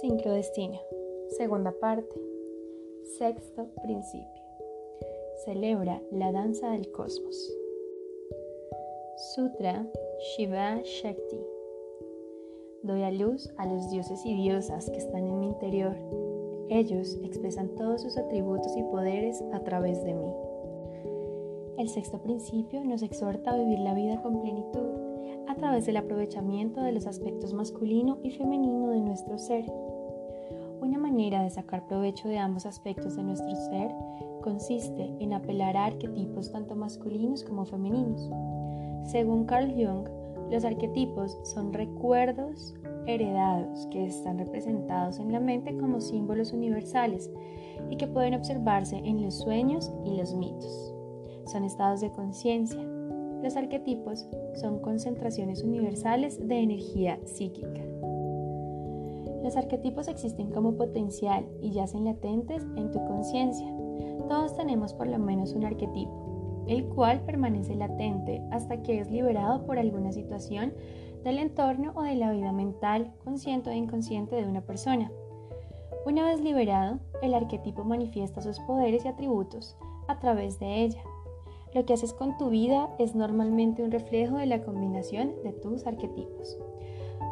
Sincrodestino. Segunda parte. Sexto principio. Celebra la danza del cosmos. Sutra Shiva Shakti. Doy a luz a los dioses y diosas que están en mi interior. Ellos expresan todos sus atributos y poderes a través de mí. El sexto principio nos exhorta a vivir la vida con plenitud a través del aprovechamiento de los aspectos masculino y femenino de nuestro ser una manera de sacar provecho de ambos aspectos de nuestro ser consiste en apelar a arquetipos tanto masculinos como femeninos. Según Carl Jung, los arquetipos son recuerdos heredados que están representados en la mente como símbolos universales y que pueden observarse en los sueños y los mitos. Son estados de conciencia. Los arquetipos son concentraciones universales de energía psíquica. Los arquetipos existen como potencial y yacen latentes en tu conciencia. Todos tenemos por lo menos un arquetipo, el cual permanece latente hasta que es liberado por alguna situación del entorno o de la vida mental, consciente o inconsciente de una persona. Una vez liberado, el arquetipo manifiesta sus poderes y atributos a través de ella. Lo que haces con tu vida es normalmente un reflejo de la combinación de tus arquetipos.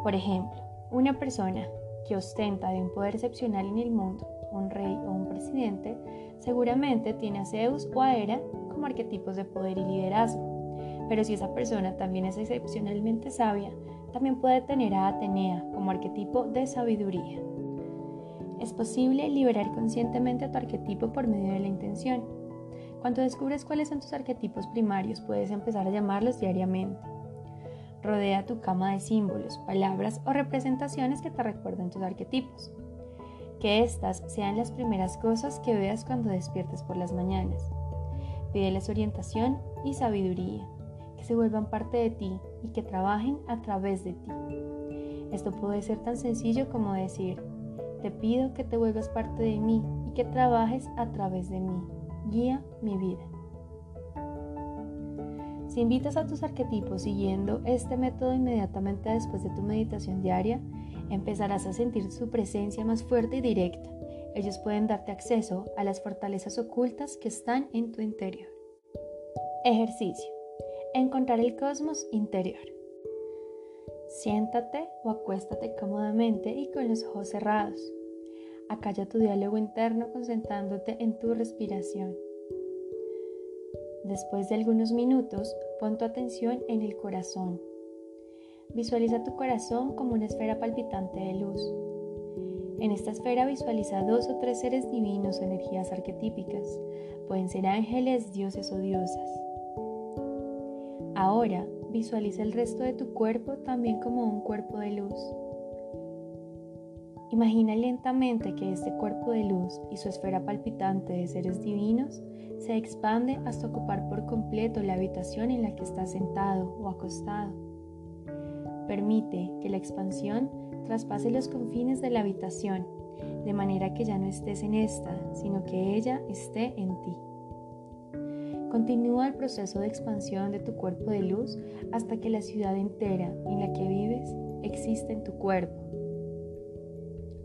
Por ejemplo, una persona que ostenta de un poder excepcional en el mundo, un rey o un presidente, seguramente tiene a Zeus o a Hera como arquetipos de poder y liderazgo. Pero si esa persona también es excepcionalmente sabia, también puede tener a Atenea como arquetipo de sabiduría. Es posible liberar conscientemente a tu arquetipo por medio de la intención. Cuando descubres cuáles son tus arquetipos primarios, puedes empezar a llamarlos diariamente. Rodea tu cama de símbolos, palabras o representaciones que te recuerden tus arquetipos. Que estas sean las primeras cosas que veas cuando despiertes por las mañanas. Pídeles orientación y sabiduría, que se vuelvan parte de ti y que trabajen a través de ti. Esto puede ser tan sencillo como decir, te pido que te vuelvas parte de mí y que trabajes a través de mí. Guía mi vida. Si invitas a tus arquetipos siguiendo este método inmediatamente después de tu meditación diaria, empezarás a sentir su presencia más fuerte y directa. Ellos pueden darte acceso a las fortalezas ocultas que están en tu interior. Ejercicio. Encontrar el cosmos interior. Siéntate o acuéstate cómodamente y con los ojos cerrados. Acalla tu diálogo interno concentrándote en tu respiración. Después de algunos minutos, pon tu atención en el corazón. Visualiza tu corazón como una esfera palpitante de luz. En esta esfera visualiza dos o tres seres divinos o energías arquetípicas. Pueden ser ángeles, dioses o diosas. Ahora visualiza el resto de tu cuerpo también como un cuerpo de luz. Imagina lentamente que este cuerpo de luz y su esfera palpitante de seres divinos se expande hasta ocupar por completo la habitación en la que estás sentado o acostado. Permite que la expansión traspase los confines de la habitación, de manera que ya no estés en esta, sino que ella esté en ti. Continúa el proceso de expansión de tu cuerpo de luz hasta que la ciudad entera en la que vives existe en tu cuerpo.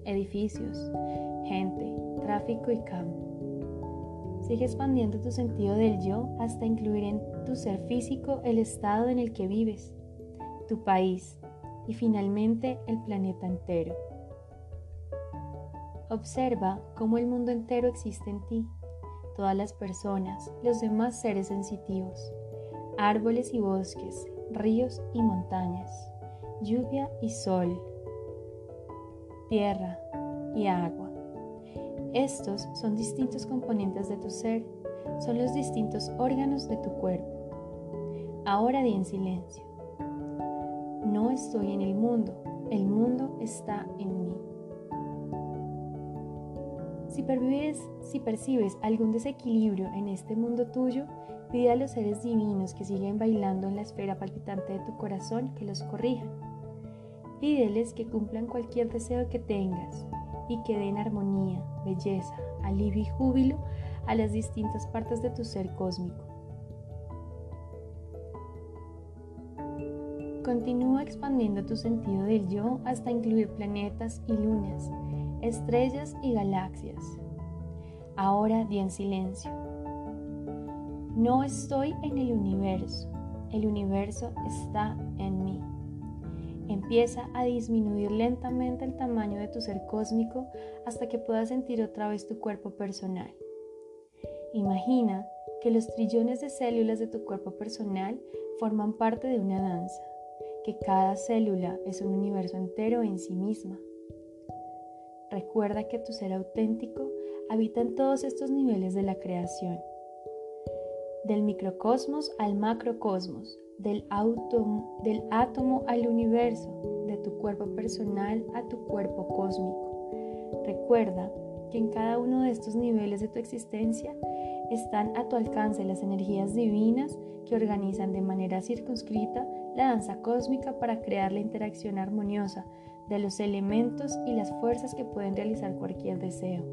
Edificios, gente, tráfico y campo Sigue expandiendo tu sentido del yo hasta incluir en tu ser físico el estado en el que vives, tu país y finalmente el planeta entero. Observa cómo el mundo entero existe en ti, todas las personas, los demás seres sensitivos, árboles y bosques, ríos y montañas, lluvia y sol, tierra y agua. Estos son distintos componentes de tu ser, son los distintos órganos de tu cuerpo. Ahora di en silencio. No estoy en el mundo, el mundo está en mí. Si percibes, si percibes algún desequilibrio en este mundo tuyo, pide a los seres divinos que siguen bailando en la esfera palpitante de tu corazón que los corrijan. Pídeles que cumplan cualquier deseo que tengas, y que den armonía, belleza, alivio y júbilo a las distintas partes de tu ser cósmico. Continúa expandiendo tu sentido del yo hasta incluir planetas y lunas, estrellas y galaxias. Ahora di en silencio. No estoy en el universo, el universo está en mí. Empieza a disminuir lentamente el tamaño de tu ser cósmico hasta que puedas sentir otra vez tu cuerpo personal. Imagina que los trillones de células de tu cuerpo personal forman parte de una danza, que cada célula es un universo entero en sí misma. Recuerda que tu ser auténtico habita en todos estos niveles de la creación, del microcosmos al macrocosmos, del, del átomo al universo, de tu cuerpo personal a tu cuerpo cósmico. Recuerda que en cada uno de estos niveles de tu existencia están a tu alcance las energías divinas que organizan de manera circunscrita la danza cósmica para crear la interacción armoniosa de los elementos y las fuerzas que pueden realizar cualquier deseo.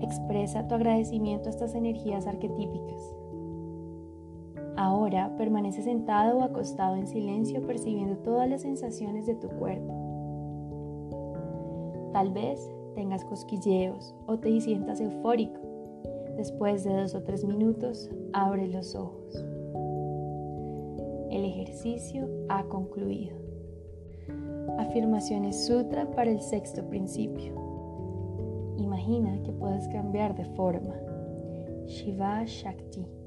Expresa tu agradecimiento a estas energías arquetípicas. Ahora permanece sentado o acostado en silencio percibiendo todas las sensaciones de tu cuerpo. Tal vez tengas cosquilleos o te sientas eufórico. Después de dos o tres minutos, abre los ojos. El ejercicio ha concluido. Afirmaciones Sutra para el sexto principio. Imagina que puedes cambiar de forma. Shiva Shakti.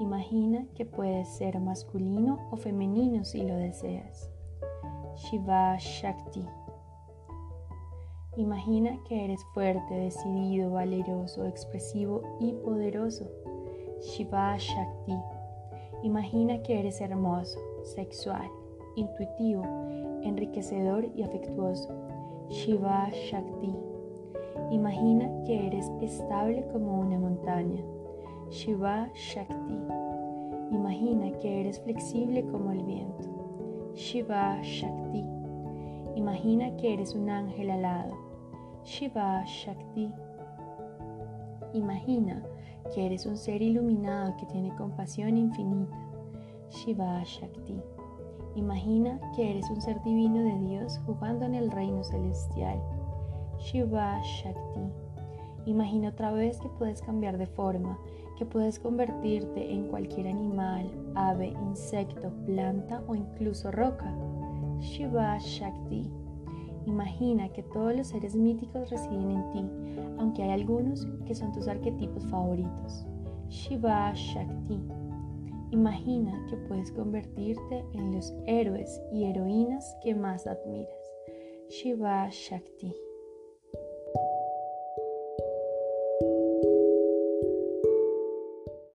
Imagina que puedes ser masculino o femenino si lo deseas. Shiva Shakti. Imagina que eres fuerte, decidido, valeroso, expresivo y poderoso. Shiva Shakti. Imagina que eres hermoso, sexual, intuitivo, enriquecedor y afectuoso. Shiva Shakti. Imagina que eres estable como una montaña. Shiva Shakti. Imagina que eres flexible como el viento. Shiva Shakti. Imagina que eres un ángel alado. Shiva Shakti. Imagina que eres un ser iluminado que tiene compasión infinita. Shiva Shakti. Imagina que eres un ser divino de Dios jugando en el reino celestial. Shiva Shakti. Imagina otra vez que puedes cambiar de forma que puedes convertirte en cualquier animal, ave, insecto, planta o incluso roca. Shiva Shakti. Imagina que todos los seres míticos residen en ti, aunque hay algunos que son tus arquetipos favoritos. Shiva Shakti. Imagina que puedes convertirte en los héroes y heroínas que más admiras. Shiva Shakti.